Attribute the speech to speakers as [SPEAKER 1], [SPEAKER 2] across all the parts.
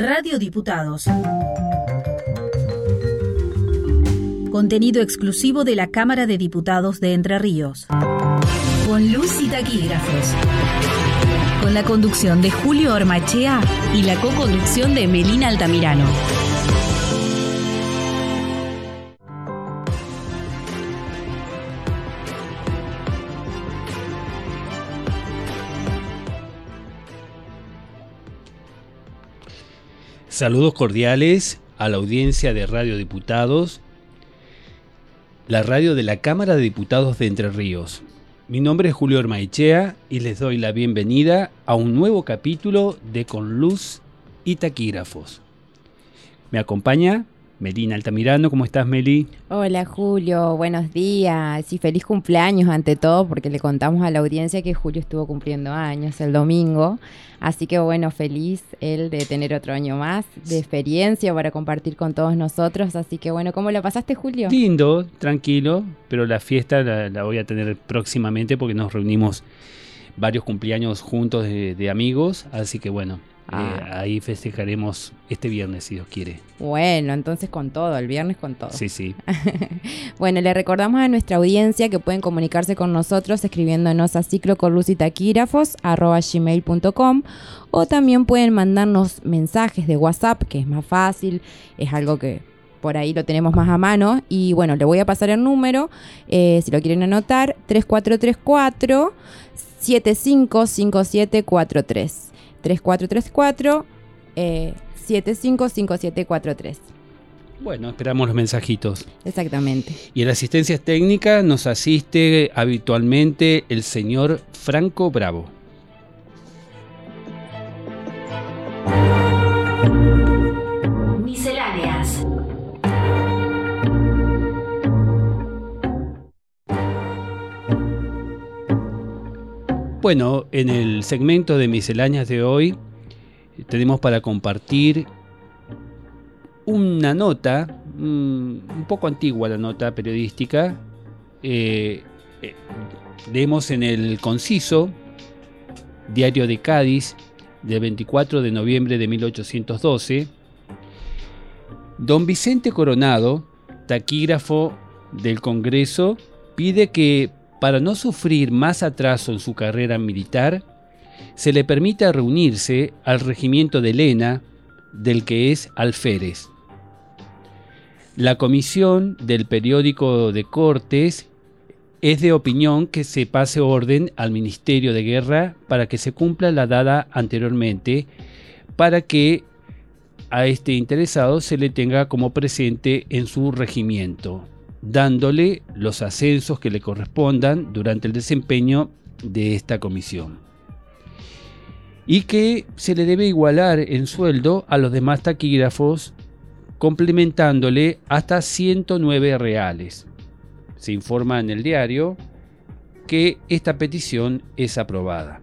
[SPEAKER 1] Radio Diputados. Contenido exclusivo de la Cámara de Diputados de Entre Ríos. Con luz y taquígrafos. Con la conducción de Julio Ormachea y la co-conducción de Melina Altamirano.
[SPEAKER 2] Saludos cordiales a la audiencia de Radio Diputados, la radio de la Cámara de Diputados de Entre Ríos. Mi nombre es Julio Ormaichea y les doy la bienvenida a un nuevo capítulo de Con Luz y Taquígrafos. Me acompaña Melina Altamirano, ¿cómo estás Meli?
[SPEAKER 3] Hola Julio, buenos días. Y feliz cumpleaños ante todo porque le contamos a la audiencia que Julio estuvo cumpliendo años el domingo, así que bueno, feliz él de tener otro año más de experiencia para compartir con todos nosotros, así que bueno, ¿cómo la pasaste Julio?
[SPEAKER 2] Lindo, tranquilo, pero la fiesta la, voy a tener próximamente porque nos reunimos varios cumpleaños juntos de amigos, así que bueno, eh, ah. ahí festejaremos este viernes, si Dios quiere.
[SPEAKER 3] Bueno, entonces con todo, el viernes con todo.
[SPEAKER 2] Sí, sí.
[SPEAKER 3] bueno, le recordamos a nuestra audiencia que pueden comunicarse con nosotros escribiéndonos a gmail.com o también pueden mandarnos mensajes de WhatsApp, que es más fácil, es algo que por ahí lo tenemos más a mano. Y bueno, le voy a pasar el número, eh, si lo quieren anotar, 3434 755743. 3434 eh, 755743.
[SPEAKER 2] Bueno, esperamos los mensajitos.
[SPEAKER 3] Exactamente.
[SPEAKER 2] Y en la asistencia técnica nos asiste habitualmente el señor Franco Bravo. Bueno, en el segmento de misceláneas de hoy tenemos para compartir una nota, mm, un poco antigua la nota periodística. Eh, eh, leemos en el Conciso, Diario de Cádiz, del 24 de noviembre de 1812. Don Vicente Coronado, taquígrafo del Congreso, pide que para no sufrir más atraso en su carrera militar, se le permite reunirse al regimiento de Lena, del que es alférez. La comisión del periódico de Cortes es de opinión que se pase orden al Ministerio de Guerra para que se cumpla la dada anteriormente, para que a este interesado se le tenga como presente en su regimiento dándole los ascensos que le correspondan durante el desempeño de esta comisión. Y que se le debe igualar en sueldo a los demás taquígrafos, complementándole hasta 109 reales. Se informa en el diario que esta petición es aprobada.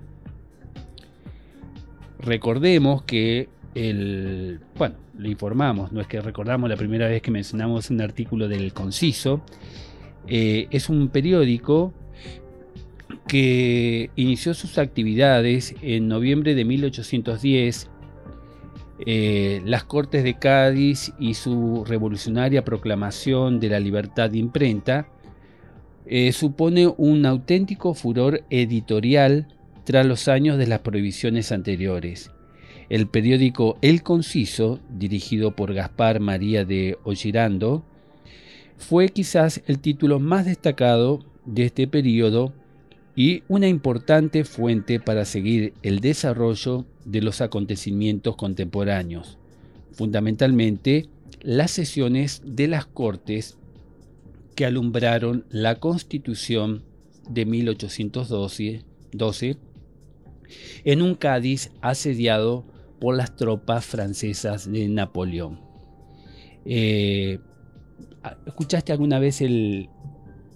[SPEAKER 2] Recordemos que el, bueno, lo informamos, no es que recordamos la primera vez que mencionamos un artículo del Conciso, eh, es un periódico que inició sus actividades en noviembre de 1810. Eh, las Cortes de Cádiz y su revolucionaria proclamación de la libertad de imprenta eh, supone un auténtico furor editorial tras los años de las prohibiciones anteriores. El periódico El Conciso, dirigido por Gaspar María de Ollirando, fue quizás el título más destacado de este periodo y una importante fuente para seguir el desarrollo de los acontecimientos contemporáneos, fundamentalmente las sesiones de las Cortes que alumbraron la Constitución de 1812 en un Cádiz asediado por las tropas francesas de Napoleón. Eh, ¿Escuchaste alguna vez el,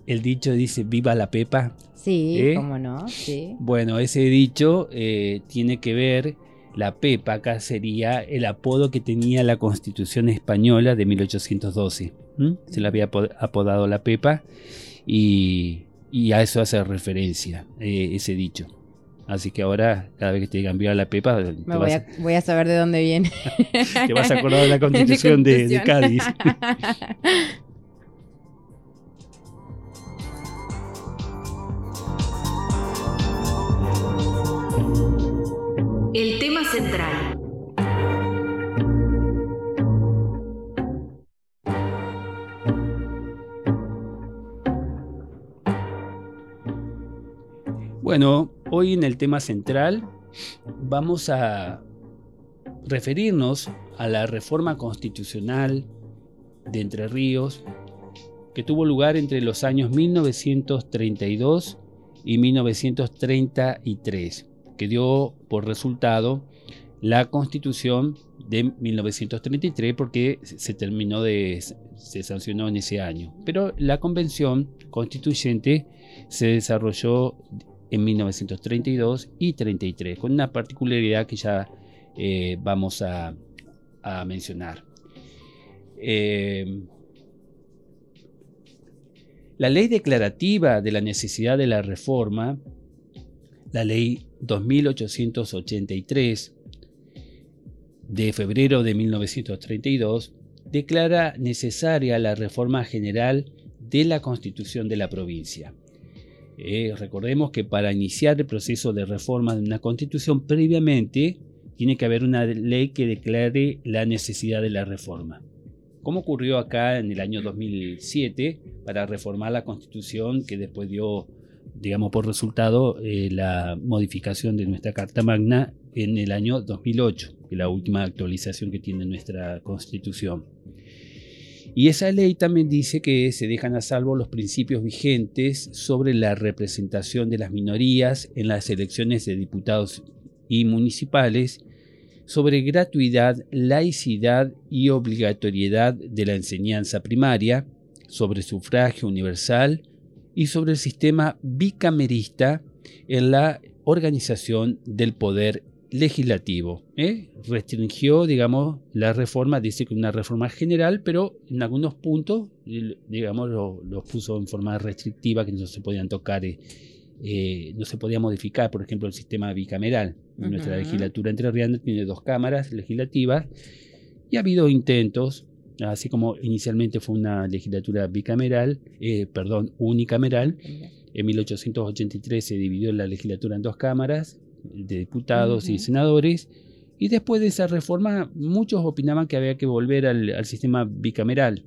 [SPEAKER 2] dicho dice viva la pepa?
[SPEAKER 3] Sí, ¿Eh? cómo no, sí.
[SPEAKER 2] Bueno, ese dicho eh, tiene que ver, la pepa acá sería el apodo que tenía la constitución española de 1812. Se le había apodado la pepa y, y, a eso hace referencia ese dicho. Así que ahora, cada vez que te digan viva la Pepa,
[SPEAKER 3] Me voy, a, voy, a, saber de dónde viene.
[SPEAKER 2] te vas a acordar de la constitución de, de Cádiz.
[SPEAKER 1] El tema central.
[SPEAKER 2] Bueno, hoy en el tema central vamos a referirnos a la reforma constitucional de Entre Ríos que tuvo lugar entre los años 1932 y 1933, que dio por resultado la constitución de 1933 porque se terminó de se sancionó en ese año. Pero la convención constituyente se desarrolló en 1932 y 33, con una particularidad que ya eh, vamos a, mencionar. Eh, la ley declarativa de la necesidad de la reforma, la ley 2883 de febrero de 1932, declara necesaria la reforma general de la constitución de la provincia. Eh, recordemos que para iniciar el proceso de reforma de una constitución previamente tiene que haber una ley que declare la necesidad de la reforma. Como ocurrió acá en el año 2007 para reformar la constitución que después dio, digamos, por resultado eh, la modificación de nuestra Carta Magna en el año 2008, que es la última actualización que tiene nuestra constitución. Y esa ley también dice que se dejan a salvo los principios vigentes sobre la representación de las minorías en las elecciones de diputados y municipales, sobre gratuidad, laicidad y obligatoriedad de la enseñanza primaria, sobre sufragio universal y sobre el sistema bicamerista en la organización del poder legislativo. ¿eh? Restringió, digamos, la reforma, dice que una reforma general, pero en algunos puntos, digamos, los puso en forma restrictiva que no se podían tocar, eh, eh, no se podía modificar, por ejemplo, el sistema bicameral. Nuestra legislatura entre entrerriana tiene dos cámaras legislativas y ha habido intentos, así como inicialmente fue una legislatura bicameral, perdón, unicameral. En 1883 se dividió la legislatura en dos cámaras, de diputados y senadores. Y después de esa reforma, muchos opinaban que había que volver al, sistema bicameral,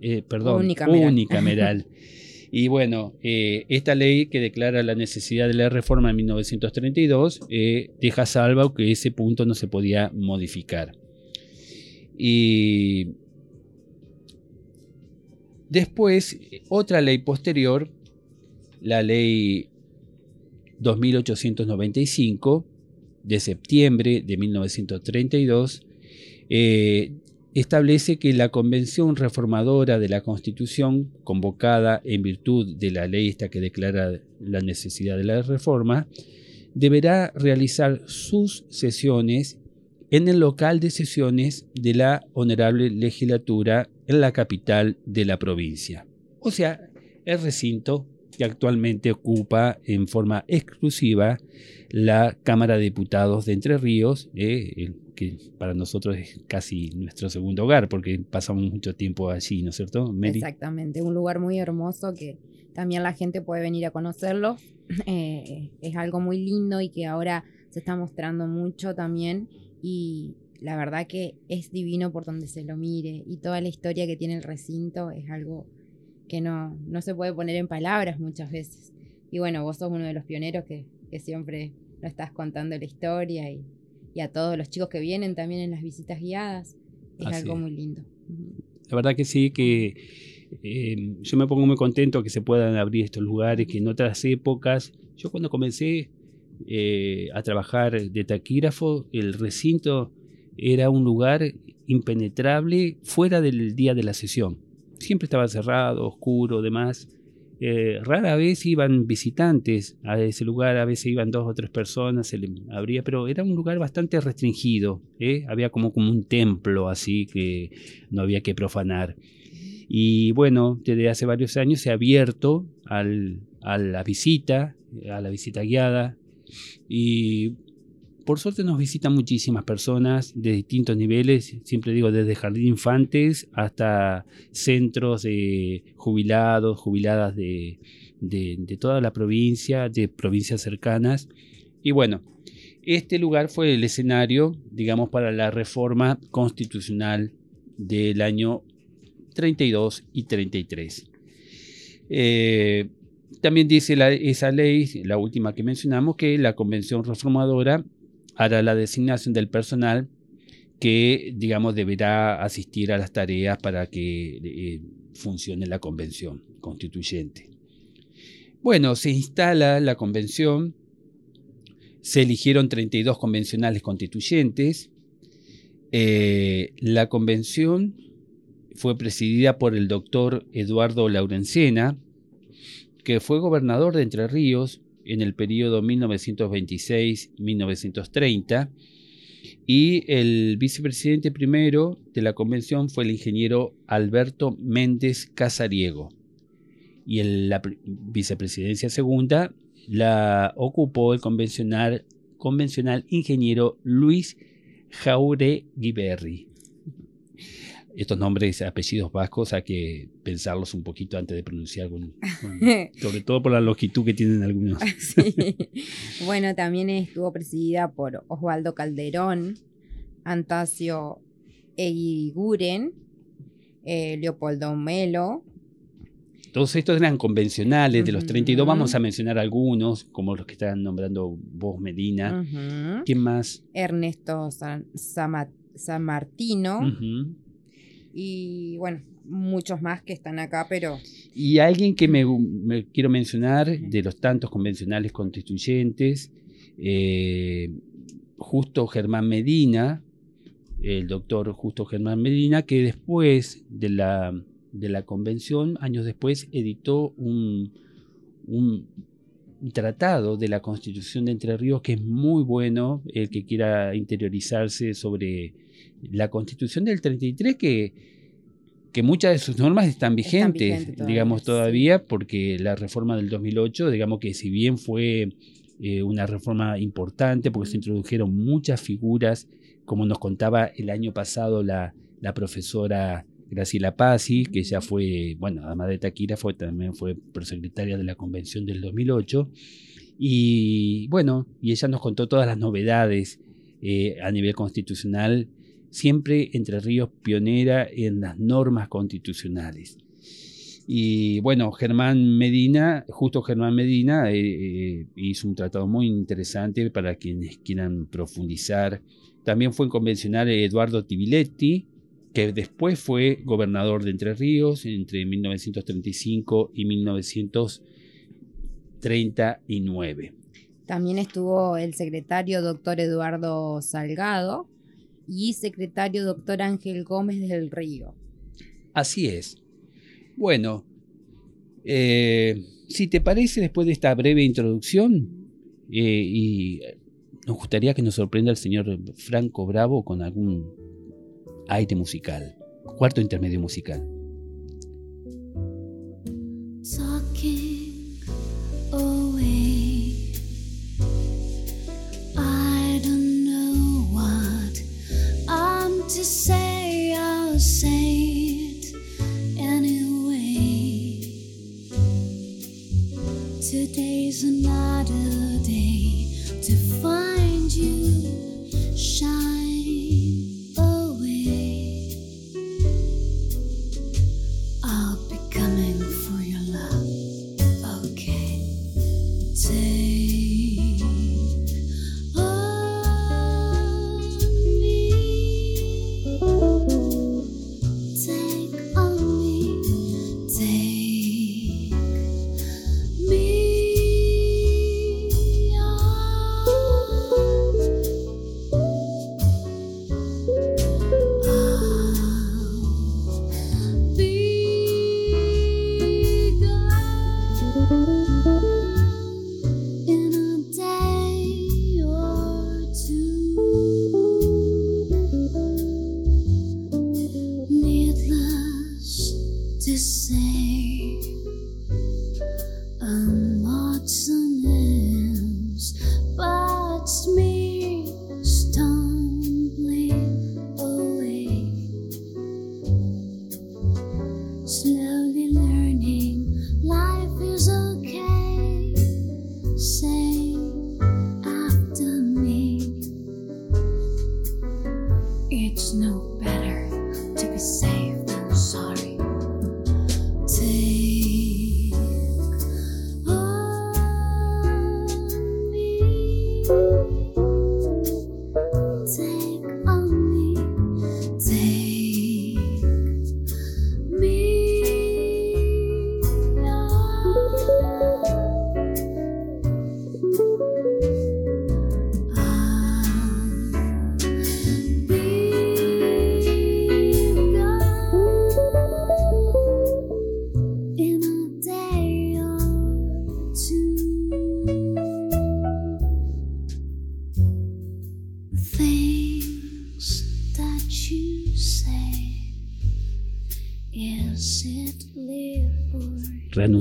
[SPEAKER 2] eh, perdón, unicameral. y bueno, eh, esta ley que declara la necesidad de la reforma en 1932 eh, deja salvo que ese punto no se podía modificar. Y después, otra ley posterior, la ley 2895 de septiembre de 1932 eh, establece que la Convención Reformadora de la Constitución, convocada en virtud de la ley esta que declara la necesidad de la reforma, deberá realizar sus sesiones en el local de sesiones de la Honorable Legislatura en la capital de la provincia. O sea, el recinto que actualmente ocupa en forma exclusiva la Cámara de Diputados de Entre Ríos, eh, que para nosotros es casi nuestro segundo hogar, porque pasamos mucho tiempo allí, ¿no es cierto,
[SPEAKER 3] Exactamente, un lugar muy hermoso que también la gente puede venir a conocerlo. Eh, es algo muy lindo y que ahora se está mostrando mucho también y la verdad que es divino por donde se lo mire y toda la historia que tiene el recinto es algo que no, no se puede poner en palabras muchas veces. Y bueno, vos sos uno de los pioneros que, siempre lo estás contando la historia y, a todos los chicos que vienen también en las visitas guiadas. Es algo muy lindo.
[SPEAKER 2] La verdad que sí, que em, yo me pongo muy contento que se puedan abrir estos lugares, que en otras épocas, yo cuando comencé eh, a trabajar de taquígrafo, el recinto era un lugar impenetrable fuera del día de la sesión siempre estaba cerrado, oscuro, demás. Eh, rara vez iban visitantes a ese lugar, a veces iban dos o tres personas, se le abría, pero era un lugar bastante restringido, ¿eh? había como, como un templo así que no había que profanar. Y bueno, desde hace varios años se ha abierto al, a la visita, a la visita guiada, Y por suerte nos visitan muchísimas personas de distintos niveles, siempre digo desde jardín infantes hasta centros de jubilados, jubiladas de, de, toda la provincia, de provincias cercanas. Y bueno, este lugar fue el escenario, digamos, para la reforma constitucional del año 32 y 33. Eh, también dice esa ley, la última que mencionamos, que la convención reformadora hará la designación del personal que, digamos, deberá asistir a las tareas para que eh, funcione la convención constituyente. Bueno, se instala la convención, se eligieron 32 convencionales constituyentes, eh, la convención fue presidida por el doctor Eduardo Laurencena, que fue gobernador de Entre Ríos en el periodo 1926-1930 y el vicepresidente primero de la convención fue el ingeniero Alberto Méndez Casariego. Y la vicepresidencia segunda la ocupó el convencional, ingeniero Luis Jauregui estos nombres, apellidos vascos, hay que pensarlos un poquito antes de pronunciar, sobre todo por la longitud que tienen algunos.
[SPEAKER 3] Bueno, también estuvo presidida por Osvaldo Calderón, Antasio Eguiguren, eh, Leopoldo Melo.
[SPEAKER 2] Todos estos eran convencionales, de los 32 vamos a mencionar algunos, como los que están nombrando vos, Medina. ¿Quién más?
[SPEAKER 3] Ernesto San, Martino y bueno, muchos más que están acá, pero...
[SPEAKER 2] Y alguien que me, quiero mencionar de los tantos convencionales constituyentes, eh, Justo Germán Medina, el doctor Justo Germán Medina, que después de la, de la convención, años después, editó un, un tratado de la Constitución de Entre Ríos que es muy bueno, el que quiera interiorizarse sobre la constitución del 33 que, que muchas de sus normas están vigentes, digamos, todavía, porque la reforma del 2008, digamos que si bien fue eh, una reforma importante, porque se introdujeron muchas figuras, como nos contaba el año pasado la, la profesora Graciela Pazzi, que ya fue, bueno, además de Taquira, fue, también fue prosecretaria de la convención del 2008. Y bueno, y ella nos contó todas las novedades eh, a nivel constitucional siempre Entre Ríos pionera en las normas constitucionales. Y bueno, Germán Medina, justo Germán Medina, eh, eh, hizo un tratado muy interesante para quienes quieran profundizar. También fue convencional Eduardo Tibiletti, que después fue gobernador de Entre Ríos entre 1935 y 1939.
[SPEAKER 3] También estuvo el secretario doctor Eduardo Salgado, y secretario doctor Ángel Gómez del Río.
[SPEAKER 2] Así es. Bueno, eh, si te parece, después de esta breve introducción, eh, y nos gustaría que nos sorprenda el señor Franco Bravo con algún aire musical, cuarto intermedio musical.
[SPEAKER 4] to say, I'll say it anyway. Today's another day to.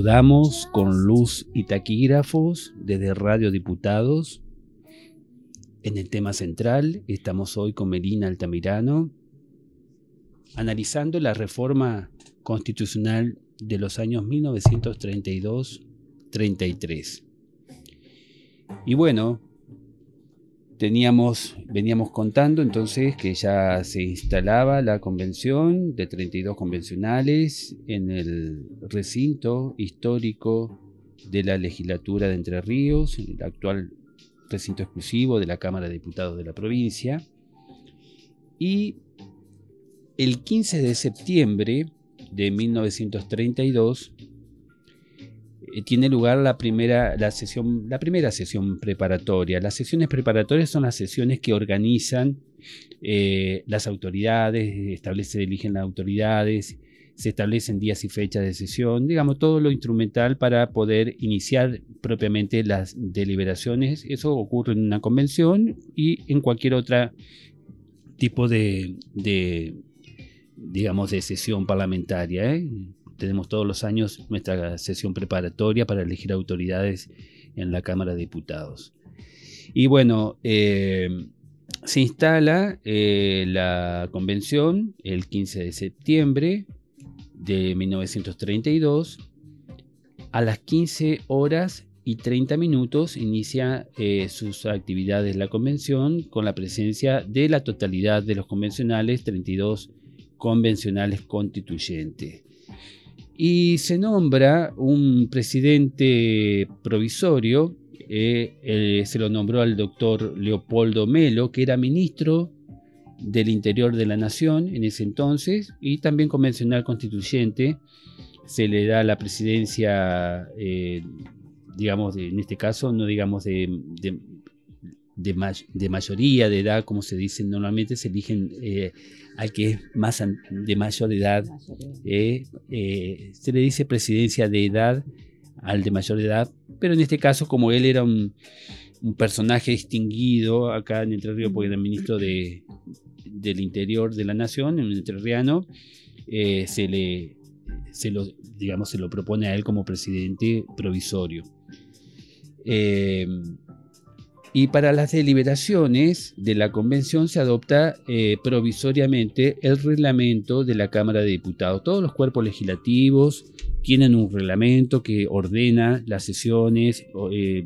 [SPEAKER 4] Or
[SPEAKER 2] Reanudamos con luz y taquígrafos desde Radio Diputados. En el tema central estamos hoy con Melina Altamirano, analizando la reforma constitucional de los años 1932-33. Y bueno, teníamos, veníamos contando entonces que ya se instalaba la convención de 32 convencionales en el recinto histórico de la legislatura de Entre Ríos, el actual recinto exclusivo de la Cámara de Diputados de la provincia. Y el 15 de septiembre de 1932 eh, tiene lugar la primera, la, sesión, la primera sesión preparatoria. Las sesiones preparatorias son las sesiones que organizan eh, las autoridades, establece, eligen las autoridades, se establecen días y fechas de sesión, digamos, todo lo instrumental para poder iniciar propiamente las deliberaciones. Eso ocurre en una convención y en cualquier otro tipo de, de, digamos, de sesión parlamentaria. ¿eh? Tenemos todos los años nuestra sesión preparatoria para elegir autoridades en la Cámara de Diputados. Y bueno, eh, se instala eh, la convención el 15 de septiembre de 1932. A las 15 horas y 30 minutos inicia eh, sus actividades la convención con la presencia de la totalidad de los convencionales, 32 convencionales constituyentes. Y se nombra un presidente provisorio, eh, eh, se lo nombró al doctor Leopoldo Melo, que era ministro del Interior de la Nación en ese entonces y también convencional constituyente. Se le da la presidencia, eh, digamos, en este caso, no digamos de, de, de may- de mayoría de edad, como se dice normalmente, se eligen al que es más de mayor edad. eh, eh, se le dice presidencia de edad al de mayor edad, pero en este caso, como él era un, personaje distinguido acá en Entre Ríos, porque era ministro de, del Interior de la Nación, un entrerriano, eh, se le se lo, digamos, se lo propone a él como presidente provisorio. Eh, y para las deliberaciones de la convención se adopta eh, provisoriamente el reglamento de la Cámara de Diputados. Todos los cuerpos legislativos tienen un reglamento que ordena las sesiones, eh,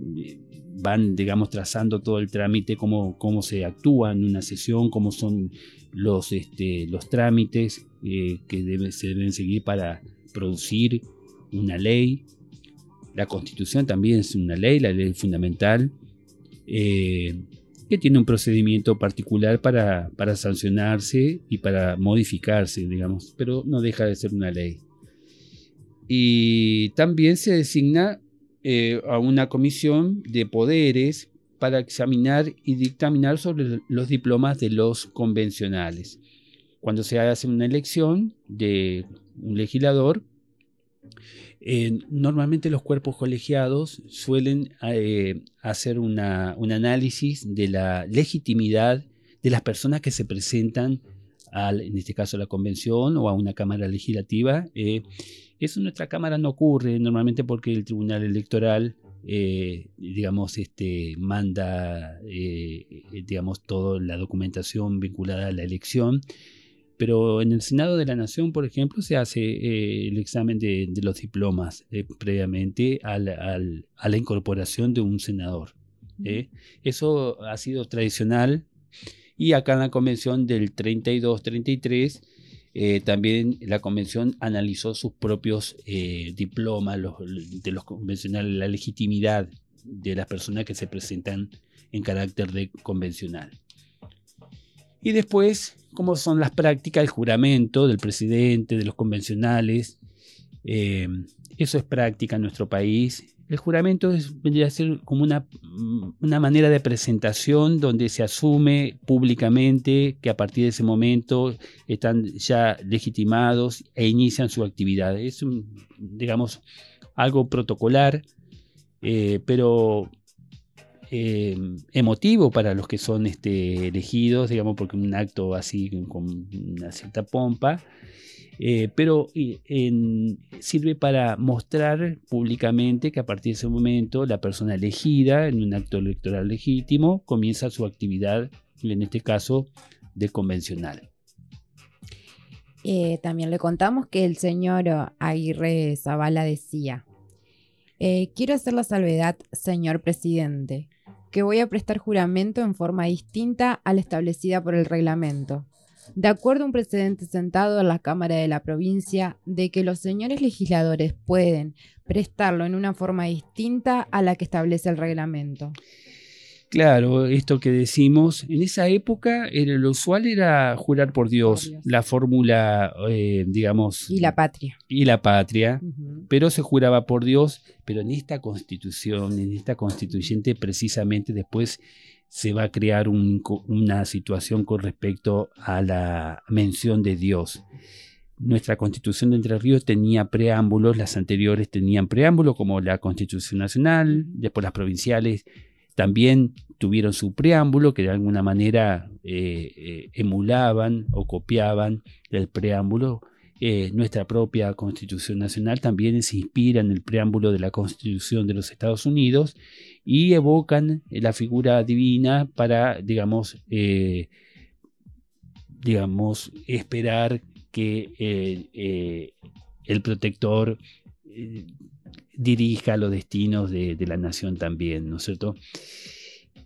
[SPEAKER 2] van, digamos, trazando todo el trámite, cómo, cómo se actúa en una sesión, cómo son los, este, los trámites eh, que se deben seguir para producir una ley. La constitución también es una ley, la ley fundamental, eh, que tiene un procedimiento particular para, para sancionarse y para modificarse, digamos, pero no deja de ser una ley. Y también se designa eh, a una comisión de poderes para examinar y dictaminar sobre los diplomas de los convencionales. Cuando se hace una elección de un legislador, eh, normalmente los cuerpos colegiados suelen eh, hacer una- un análisis de la legitimidad de las personas que se presentan, al, en este caso a la convención o a una cámara legislativa. Eh, eso en nuestra cámara no ocurre normalmente porque el Tribunal Electoral, digamos, este, manda, digamos, toda la documentación vinculada a la elección. Pero en el Senado de la Nación, por ejemplo, se hace eh, el examen de, de los diplomas eh, previamente al- al- a la incorporación de un senador. ¿eh? Eso ha sido tradicional Y acá en la convención del 32-33, eh, también la convención analizó sus propios eh, diplomas los- de los convencionales, la legitimidad de las personas que se presentan en carácter de convencional. Y después, cómo son las prácticas, el juramento del presidente, de los convencionales. eh, eso es práctica en nuestro país. El juramento es, vendría a ser como una, mm, una manera de presentación donde se asume públicamente que a partir de ese momento están ya legitimados e inician su actividad. Es, digamos, algo protocolar, eh, pero eh, emotivo para los que son este, elegidos, digamos, porque un acto así con una cierta pompa, eh, pero sirve para mostrar públicamente que a partir de ese momento la persona elegida en un acto electoral legítimo comienza su actividad, en este caso, de convencional.
[SPEAKER 3] Eh, también le contamos que el señor Aguirre Zavala decía, quiero hacer la salvedad, señor presidente, que voy a prestar juramento en forma distinta a la establecida por el reglamento. De acuerdo a un precedente sentado en la Cámara de la provincia de que los señores legisladores pueden prestarlo en una forma distinta a la que establece el reglamento.
[SPEAKER 2] Claro, esto que decimos, en esa época era, lo usual era jurar por Dios,
[SPEAKER 3] Por Dios.
[SPEAKER 2] la fórmula, eh, digamos,
[SPEAKER 3] Y la patria.
[SPEAKER 2] y la patria, pero se juraba por Dios, pero en esta constitución, en esta constituyente, precisamente después se va a crear un una situación con respecto a la mención de Dios. Nuestra constitución de Entre Ríos tenía preámbulos, las anteriores tenían preámbulos como la constitución nacional, después las provinciales también tuvieron su preámbulo que de alguna manera eh, eh, emulaban o copiaban el preámbulo. Eh, nuestra propia Constitución Nacional también se inspira en el preámbulo de la Constitución de los Estados Unidos y evocan la figura divina para, digamos, eh, digamos, esperar que el protector dirija los destinos de, de la nación también, ¿no es cierto?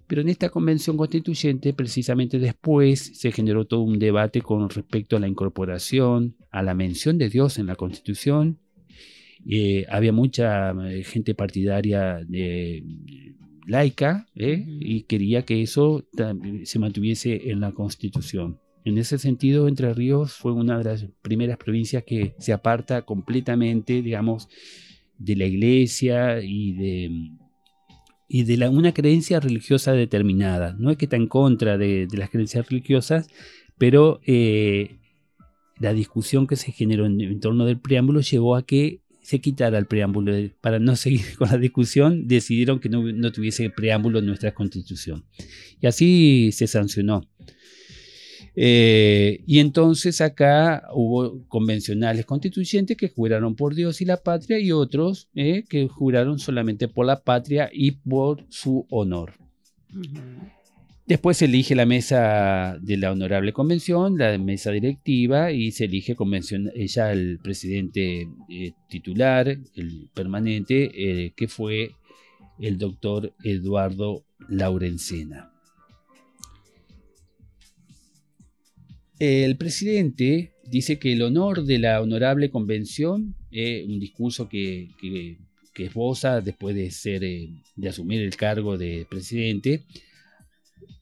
[SPEAKER 2] Pero en esta convención constituyente, precisamente después, se generó todo un debate con respecto a la incorporación, a la mención de Dios en la constitución. Eh, había mucha eh, gente partidaria de, laica ¿eh? Y quería que eso se mantuviese en la constitución. En ese sentido, Entre Ríos fue una de las primeras provincias que se aparta completamente, digamos, de la iglesia y de, y de una creencia religiosa determinada. No es que está en contra de, las creencias religiosas, pero eh, la discusión que se generó en, torno del preámbulo llevó a que se quitara el preámbulo. Para no seguir con la discusión, decidieron que no, no tuviese preámbulo en nuestra constitución. Y así se sancionó. Eh, y entonces acá hubo convencionales constituyentes que juraron por Dios y la patria y otros eh, que juraron solamente por la patria y por su honor. Después se elige la mesa de la honorable convención, la mesa directiva y se elige convención, ya el presidente eh, titular, el permanente, que fue el doctor Eduardo Laurencena. El presidente dice que el honor de la honorable convención, eh, un discurso que, que, esboza después de, ser, eh, de asumir el cargo de presidente,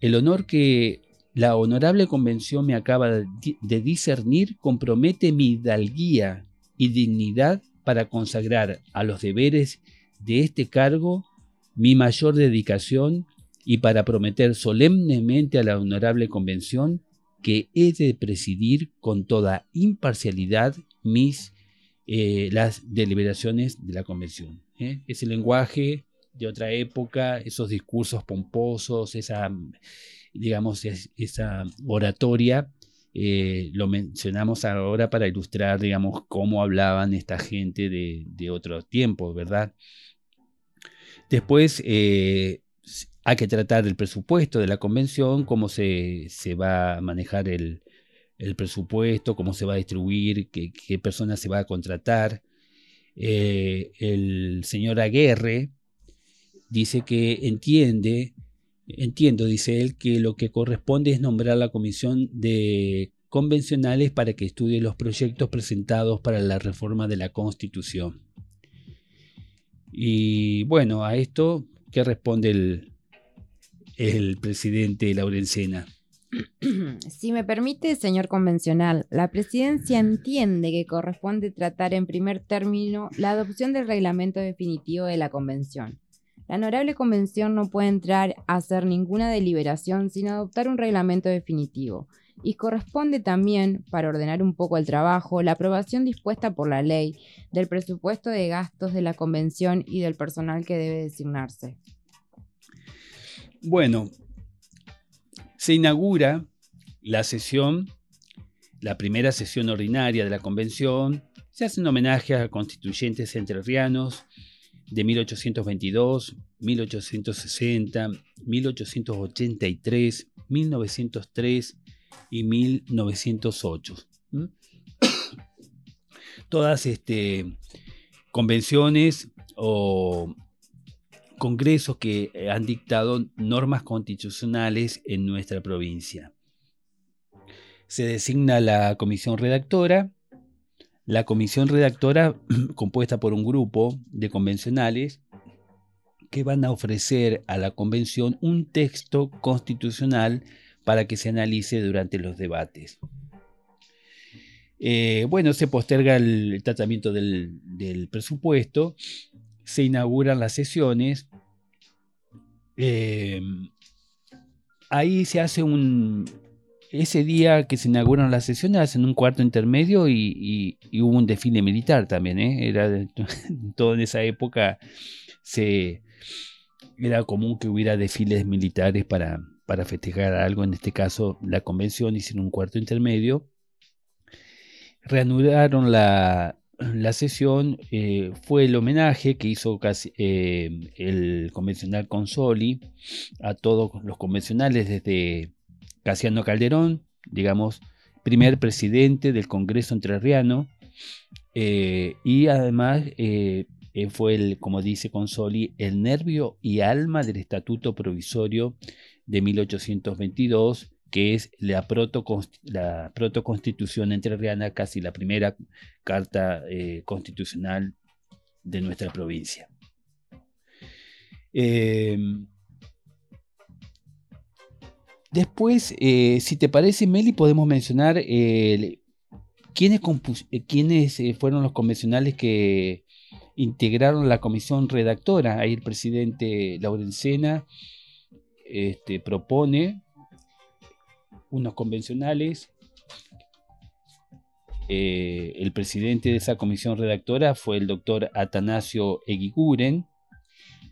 [SPEAKER 2] el honor que la honorable convención me acaba de discernir compromete mi hidalguía y dignidad para consagrar a los deberes de este cargo mi mayor dedicación y para prometer solemnemente a la honorable convención que he de presidir con toda imparcialidad mis eh, las deliberaciones de la convención. ¿eh? Ese lenguaje de otra época, esos discursos pomposos, esa digamos es- esa oratoria eh, lo mencionamos ahora para ilustrar, digamos, cómo hablaban esta gente de, de otros tiempos, ¿verdad? Después hay que tratar el presupuesto de la convención, cómo se, se va a manejar el, el presupuesto, cómo se va a distribuir, qué, personas se va a contratar. Eh, el señor Aguerre dice que entiende entiendo, dice él, que lo que corresponde es nombrar la comisión de convencionales para que estudie los proyectos presentados para la reforma de la Constitución. Y bueno, a esto, ¿qué responde el, el presidente Laurencena?
[SPEAKER 3] Si me permite, señor convencional, la presidencia entiende que corresponde tratar en primer término la adopción del reglamento definitivo de la convención. La honorable convención no puede entrar a hacer ninguna deliberación sin adoptar un reglamento definitivo, y corresponde también, para ordenar un poco el trabajo, la aprobación dispuesta por la ley del presupuesto de gastos de la convención y del personal que debe designarse.
[SPEAKER 2] Bueno, se inaugura la sesión, la primera sesión ordinaria de la convención. Se hace un homenaje a constituyentes entrerrianos de 1822, 1860, 1883, 1903 y 1908. Todas este, convenciones o congresos que eh, han dictado normas constitucionales en nuestra provincia. Se designa la comisión redactora. La comisión redactora, compuesta por un grupo de convencionales, que van a ofrecer a la convención un texto constitucional para que se analice durante los debates. Eh, bueno, se posterga el, tratamiento del presupuesto se inauguran las sesiones. Em, ahí se hace un... Ese día que se inauguran las sesiones hacen un cuarto intermedio y, hubo un desfile militar también. ¿eh? Era todo en esa época se, era común que hubiera desfiles militares para, para festejar algo. En este caso, la convención hicieron un cuarto intermedio. Reanudaron la, la sesión eh, fue el homenaje que hizo casi, eh, el convencional Consoli a todos los convencionales desde Casiano Calderón, digamos, primer presidente del Congreso Entrerriano, eh, y además fue, el, como dice Consoli, el nervio y alma del Estatuto Provisorio de 1822 que es la, proto, la protoconstitución entrerriana, casi la primera carta eh, constitucional de nuestra provincia. Em, después, eh, si te parece, Meli, podemos mencionar quiénes, quiénes eh, fueron los convencionales que integraron la comisión redactora. Ahí el presidente Laurencena este, propone unos convencionales. Eh, el presidente de esa comisión redactora fue el doctor Atanasio Eguiguren.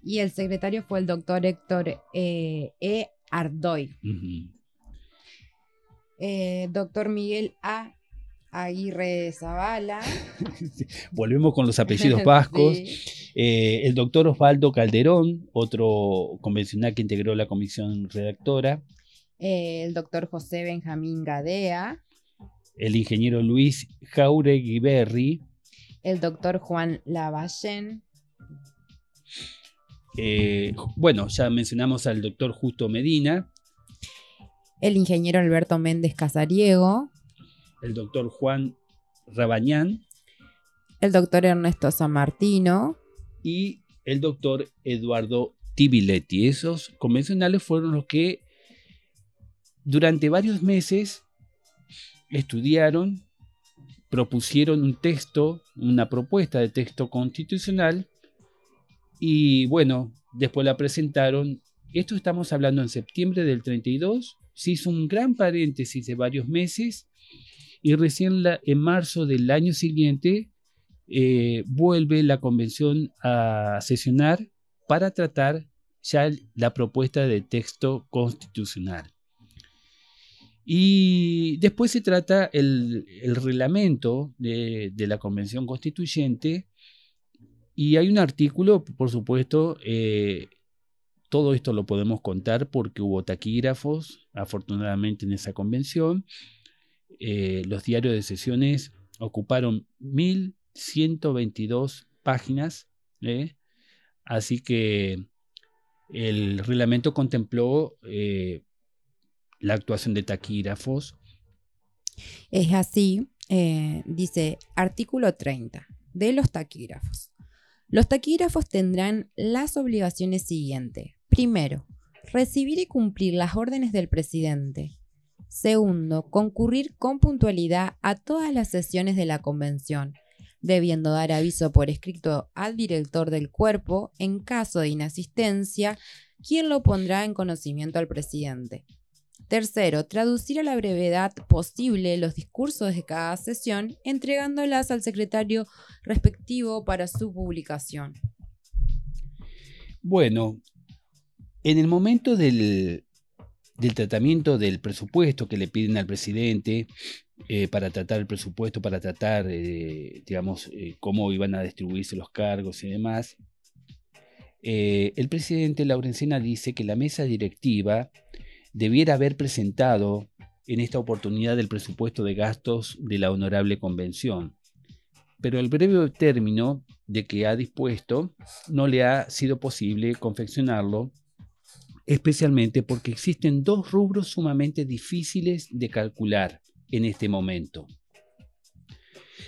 [SPEAKER 3] Y el secretario fue el doctor Héctor eh, E. Ardoy. Eh, doctor Miguel A. Aguirre Zavala.
[SPEAKER 2] Volvemos con los apellidos vascos. el doctor Osvaldo Calderón, otro convencional que integró la comisión redactora.
[SPEAKER 3] El doctor José Benjamín Gadea,
[SPEAKER 2] el ingeniero Luis Jauregui Berri,
[SPEAKER 3] el doctor Juan Lavallén.
[SPEAKER 2] Eh, bueno, ya mencionamos al doctor Justo Medina.
[SPEAKER 3] El ingeniero Alberto Méndez Casariego.
[SPEAKER 2] El doctor Juan Rabañán.
[SPEAKER 3] El doctor Ernesto San Martino.
[SPEAKER 2] Y el doctor Eduardo Tibiletti. Esos convencionales fueron los que durante varios meses estudiaron, propusieron un texto, una propuesta de texto constitucional y bueno, después la presentaron. Esto estamos hablando en septiembre del 32, se hizo un gran paréntesis de varios meses y recién en marzo del año siguiente eh, vuelve la convención a sesionar para tratar ya la propuesta de texto constitucional. Y después se trata el, reglamento de, la Convención Constituyente y hay un artículo, por supuesto, eh, todo esto lo podemos contar porque hubo taquígrafos, afortunadamente, en esa convención. Eh, los diarios de sesiones ocuparon 1122 páginas, ¿eh? así que el reglamento contempló la actuación de taquígrafos.
[SPEAKER 3] Es así, eh, dice artículo 30 de los taquígrafos. Los taquígrafos tendrán las obligaciones siguientes. Primero, recibir y cumplir las órdenes del presidente. Segundo, concurrir con puntualidad a todas las sesiones de la convención, debiendo dar aviso por escrito al director del cuerpo en caso de inasistencia, quien lo pondrá en conocimiento al presidente. Tercero, traducir a la brevedad posible los discursos de cada sesión, entregándolas al secretario respectivo para su publicación.
[SPEAKER 2] Bueno, en el momento del, del tratamiento del presupuesto que le piden al presidente eh, para tratar el presupuesto, para tratar, eh, digamos, eh, cómo iban a distribuirse los cargos y demás, el presidente Laurencina dice que la mesa directiva debiera haber presentado en esta oportunidad el presupuesto de gastos de la honorable convención. Pero el breve término de que ha dispuesto no le ha sido posible confeccionarlo, especialmente porque existen dos rubros sumamente difíciles de calcular en este momento.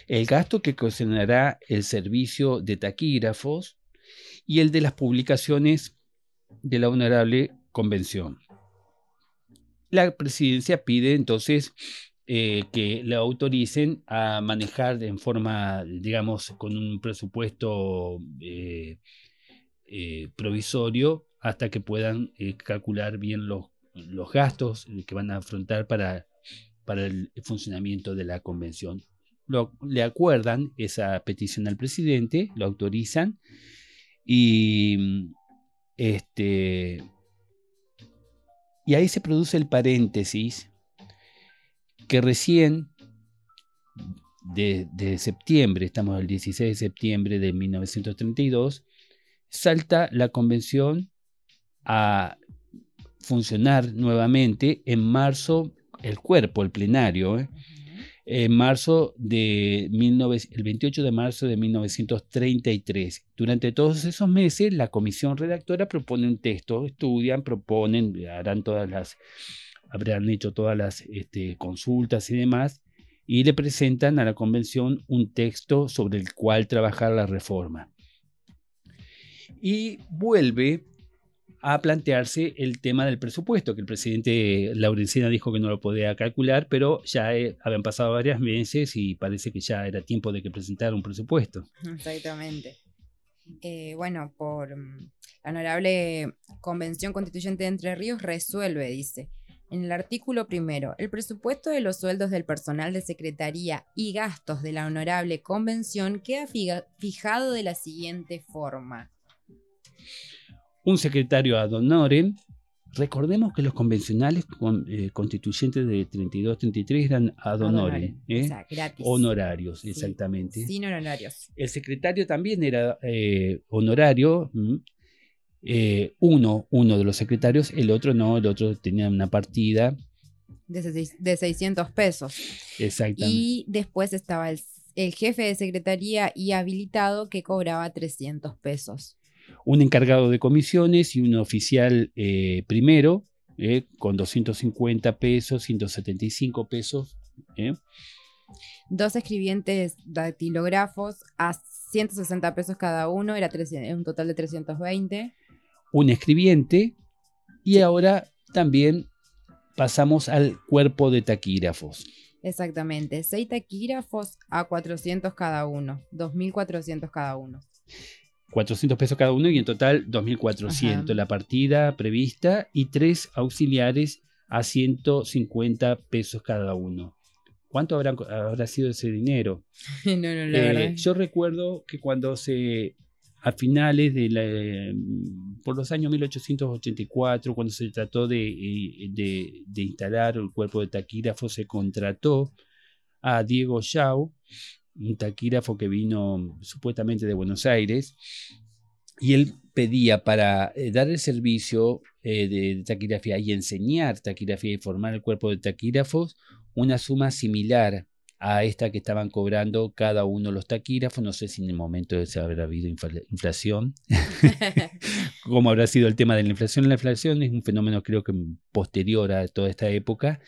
[SPEAKER 2] El gasto que ocasionará el servicio de taquígrafos y el de las publicaciones de la honorable convención. La presidencia pide entonces eh, que le autoricen a manejar en forma, digamos, con un presupuesto eh, eh, provisorio hasta que puedan calcular bien los, los, gastos que van a afrontar para, para el funcionamiento de la convención. le acuerdan esa petición al presidente, lo autorizan y este y ahí se produce el paréntesis que recién, de, septiembre, estamos el 16 de septiembre de 1932, salta la convención a funcionar nuevamente en marzo, el cuerpo, el plenario, ¿eh? En marzo de el 28 de marzo de 1933. Durante todos esos meses, la comisión redactora propone un texto, estudian, proponen, harán todas las, habrán hecho todas las este, consultas y demás, y le presentan a la convención un texto sobre el cual trabajar la reforma. Y vuelve a plantearse el tema del presupuesto, que el presidente Laurencina dijo que no lo podía calcular, pero ya eh, habían pasado varias meses y parece que ya era tiempo de que presentara un presupuesto.
[SPEAKER 3] Exactamente. Eh, bueno, por mm, la honorable Convención Constituyente de Entre Ríos resuelve, dice, en el artículo primero, el presupuesto de los sueldos del personal de secretaría y gastos de la honorable convención queda fijado de la siguiente forma
[SPEAKER 2] un secretario ad honorem. Recordemos que los convencionales eh, constituyentes de 32-33 eran ad honorem, ¿eh? honorarios, exactamente.
[SPEAKER 3] sin honorarios.
[SPEAKER 2] El secretario también era eh, honorario, uno, uno de los secretarios, el otro no, el otro tenía una partida.
[SPEAKER 3] De, de 600 pesos.
[SPEAKER 2] Exactamente.
[SPEAKER 3] Y después estaba el, el jefe de secretaría y habilitado que cobraba 300 pesos
[SPEAKER 2] un encargado de comisiones y un oficial eh, primero, eh, con 250 pesos, 175 pesos. Eh.
[SPEAKER 3] Dos escribientes dactilógrafos a 160 pesos cada uno, era un total de 320.
[SPEAKER 2] Un escribiente y ahora también pasamos al cuerpo de taquígrafos.
[SPEAKER 3] Exactamente, seis taquígrafos a 400 cada uno, 2.400 cada uno.
[SPEAKER 2] 400 pesos cada uno y en total 2.400 la partida prevista y tres auxiliares a 150 pesos cada uno. ¿Cuánto habrá, habrá sido ese dinero?
[SPEAKER 3] no, no, la eh, verdad.
[SPEAKER 2] Yo recuerdo que cuando se, a finales de la, por los años 1884, cuando se trató de, eh, de, de instalar el cuerpo de taquígrafo, se contrató a Diego Shaw, un taquígrafo que vino supuestamente de Buenos Aires, y él pedía para eh, dar el servicio eh, de, taquigrafía y enseñar taquigrafía y formar el cuerpo de taquígrafos una suma similar a esta que estaban cobrando cada uno los taquígrafos. No sé si en el momento de haber habido infla- inflación, cómo habrá sido el tema de la inflación. La inflación es un fenómeno creo que posterior a toda esta época,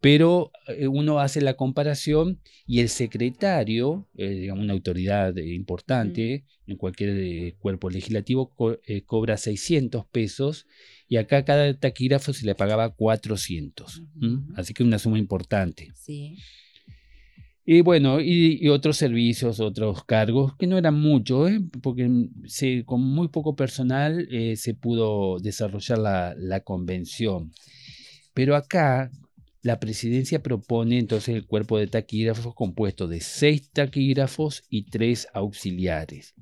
[SPEAKER 2] pero eh, uno hace la comparación y el secretario, eh, digamos una autoridad importante en cualquier eh, cuerpo legislativo, co- eh, cobra 600 pesos y acá cada taquígrafo se le pagaba 400. ¿m?
[SPEAKER 3] Ujú.
[SPEAKER 2] Así que una suma importante.
[SPEAKER 3] Sí.
[SPEAKER 2] Y bueno, y, y otros servicios, otros cargos, que no eran muchos, ¿eh? porque se, con muy poco personal eh, se pudo desarrollar la, la convención. Pero acá la presidencia propone entonces el cuerpo de taquígrafos compuesto de seis taquígrafos y tres auxiliares.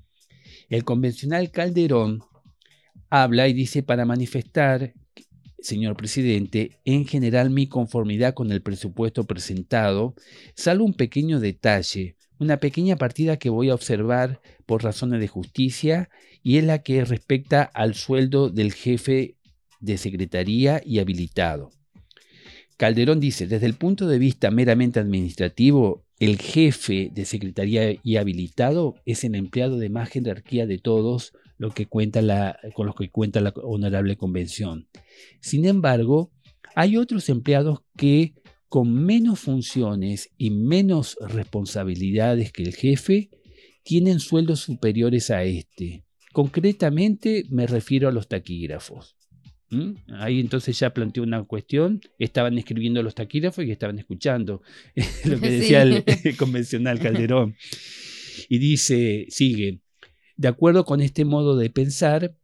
[SPEAKER 2] El convencional Calderón habla y dice para manifestar, señor presidente, en general mi conformidad con el presupuesto presentado, salvo un pequeño detalle, una pequeña partida que voy a observar por razones de justicia y es la que respecta al sueldo del jefe de secretaría y habilitado. Calderón dice, desde el punto de vista meramente administrativo, el jefe de secretaría y habilitado es el empleado de más jerarquía de todos con los que cuenta la honorable convención. Sin embargo, hay otros empleados que con menos funciones y menos responsabilidades que el jefe tienen sueldos superiores a este. Concretamente me refiero a los taquígrafos. ¿Mm? Ahí entonces ya planteó una cuestión, estaban escribiendo los taquígrafos y estaban escuchando lo que decía
[SPEAKER 3] Sí.
[SPEAKER 2] el, convencional Calderón. Y dice, sigue, de acuerdo con este modo de pensar,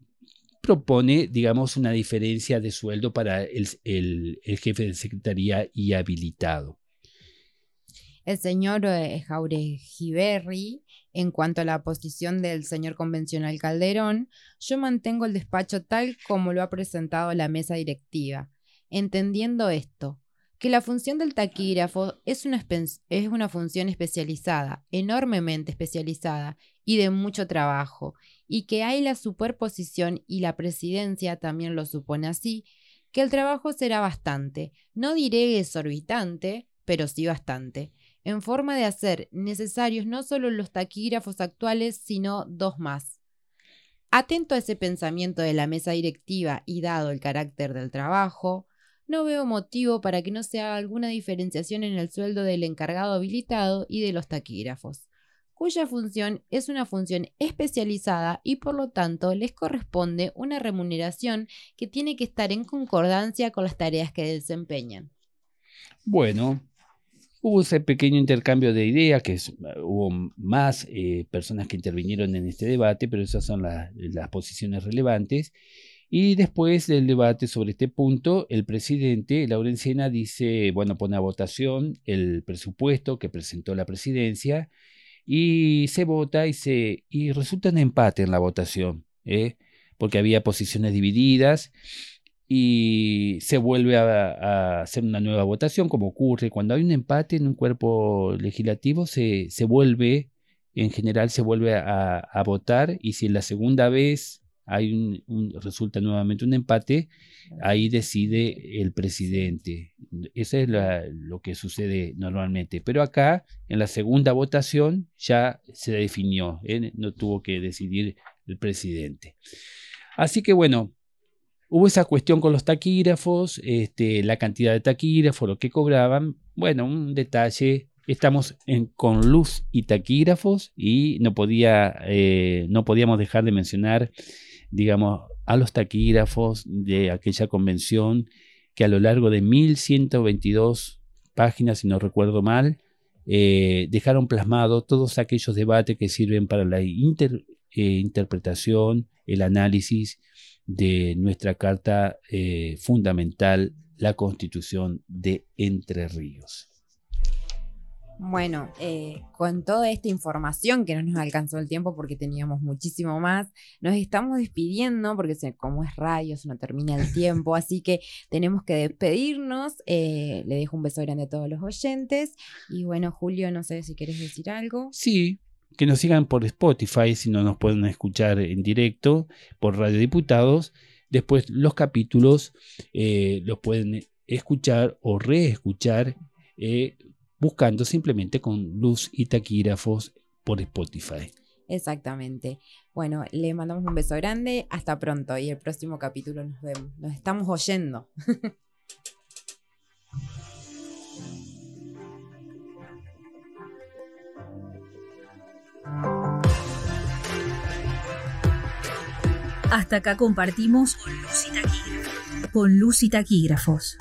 [SPEAKER 2] propone, digamos, una diferencia de sueldo para el, el- el jefe de secretaría y habilitado.
[SPEAKER 3] El señor eh, Jauregiberri, en cuanto a la posición del señor convencional Calderón, yo mantengo el despacho tal como lo ha presentado la mesa directiva, entendiendo esto, que la función del taquígrafo es una, es una función especializada, enormemente especializada y de mucho trabajo, y que hay la superposición y la presidencia también lo supone así, que el trabajo será bastante, no diré exorbitante, pero sí bastante, en forma de hacer necesarios no solo los taquígrafos actuales, sino dos más. Atento a ese pensamiento de la mesa directiva y dado el carácter del trabajo, no veo motivo para que no se haga alguna diferenciación en el sueldo del encargado habilitado y de los taquígrafos, cuya función es una función especializada y por lo tanto les corresponde una remuneración que tiene que estar en concordancia con las tareas que desempeñan.
[SPEAKER 2] Bueno, hubo ese pequeño intercambio de ideas, que es- hubo más eh, personas que intervinieron en este debate, pero esas son la- las posiciones relevantes. Y después del debate sobre este punto, el presidente, Laurencena, dice, bueno, pone a votación el presupuesto que presentó la presidencia y se vota y, se, y resulta un empate en la votación, ¿eh? porque había posiciones divididas y se vuelve a, a hacer una nueva votación, como ocurre cuando hay un empate en un cuerpo legislativo, se, se vuelve, en general se vuelve a, a votar y si en la segunda vez hay un, un- resulta nuevamente un empate, ahí decide el presidente. Eso es la- lo que sucede normalmente. Pero acá, en la segunda votación, ya se definió, ¿eh? no tuvo que decidir el presidente. Así que bueno, hubo esa cuestión con los taquígrafos, este, la cantidad de taquígrafos, lo que cobraban. Bueno, un detalle. Estamos con luz y taquígrafos y no, podía, eh, no podíamos dejar de mencionar, digamos, a los taquígrafos de aquella convención que a lo largo de 1122 páginas, si no recuerdo mal, eh, dejaron plasmado todos aquellos debates que sirven para la eh, interpretación, el análisis de nuestra carta eh, fundamental, la Constitución de Entre Ríos.
[SPEAKER 3] Bueno, eh, con toda esta información que no nos alcanzó el tiempo porque teníamos muchísimo más, nos estamos despidiendo porque se- como es radio, se nos termina el tiempo, así que tenemos que despedirnos. Eh, le dejo un beso grande a todos los oyentes y bueno, Julio, no sé si quieres decir algo.
[SPEAKER 2] Sí, que nos sigan por Spotify si no nos pueden escuchar en directo por Radio Diputados. Después los capítulos eh, los pueden escuchar o reescuchar eh, buscando simplemente con luz y taquígrafos por Spotify.
[SPEAKER 3] Exactamente. Bueno, le mandamos un beso grande. Hasta pronto. Y el próximo capítulo nos vemos. Nos estamos oyendo.
[SPEAKER 1] Hasta acá compartimos con luz y taquígrafos.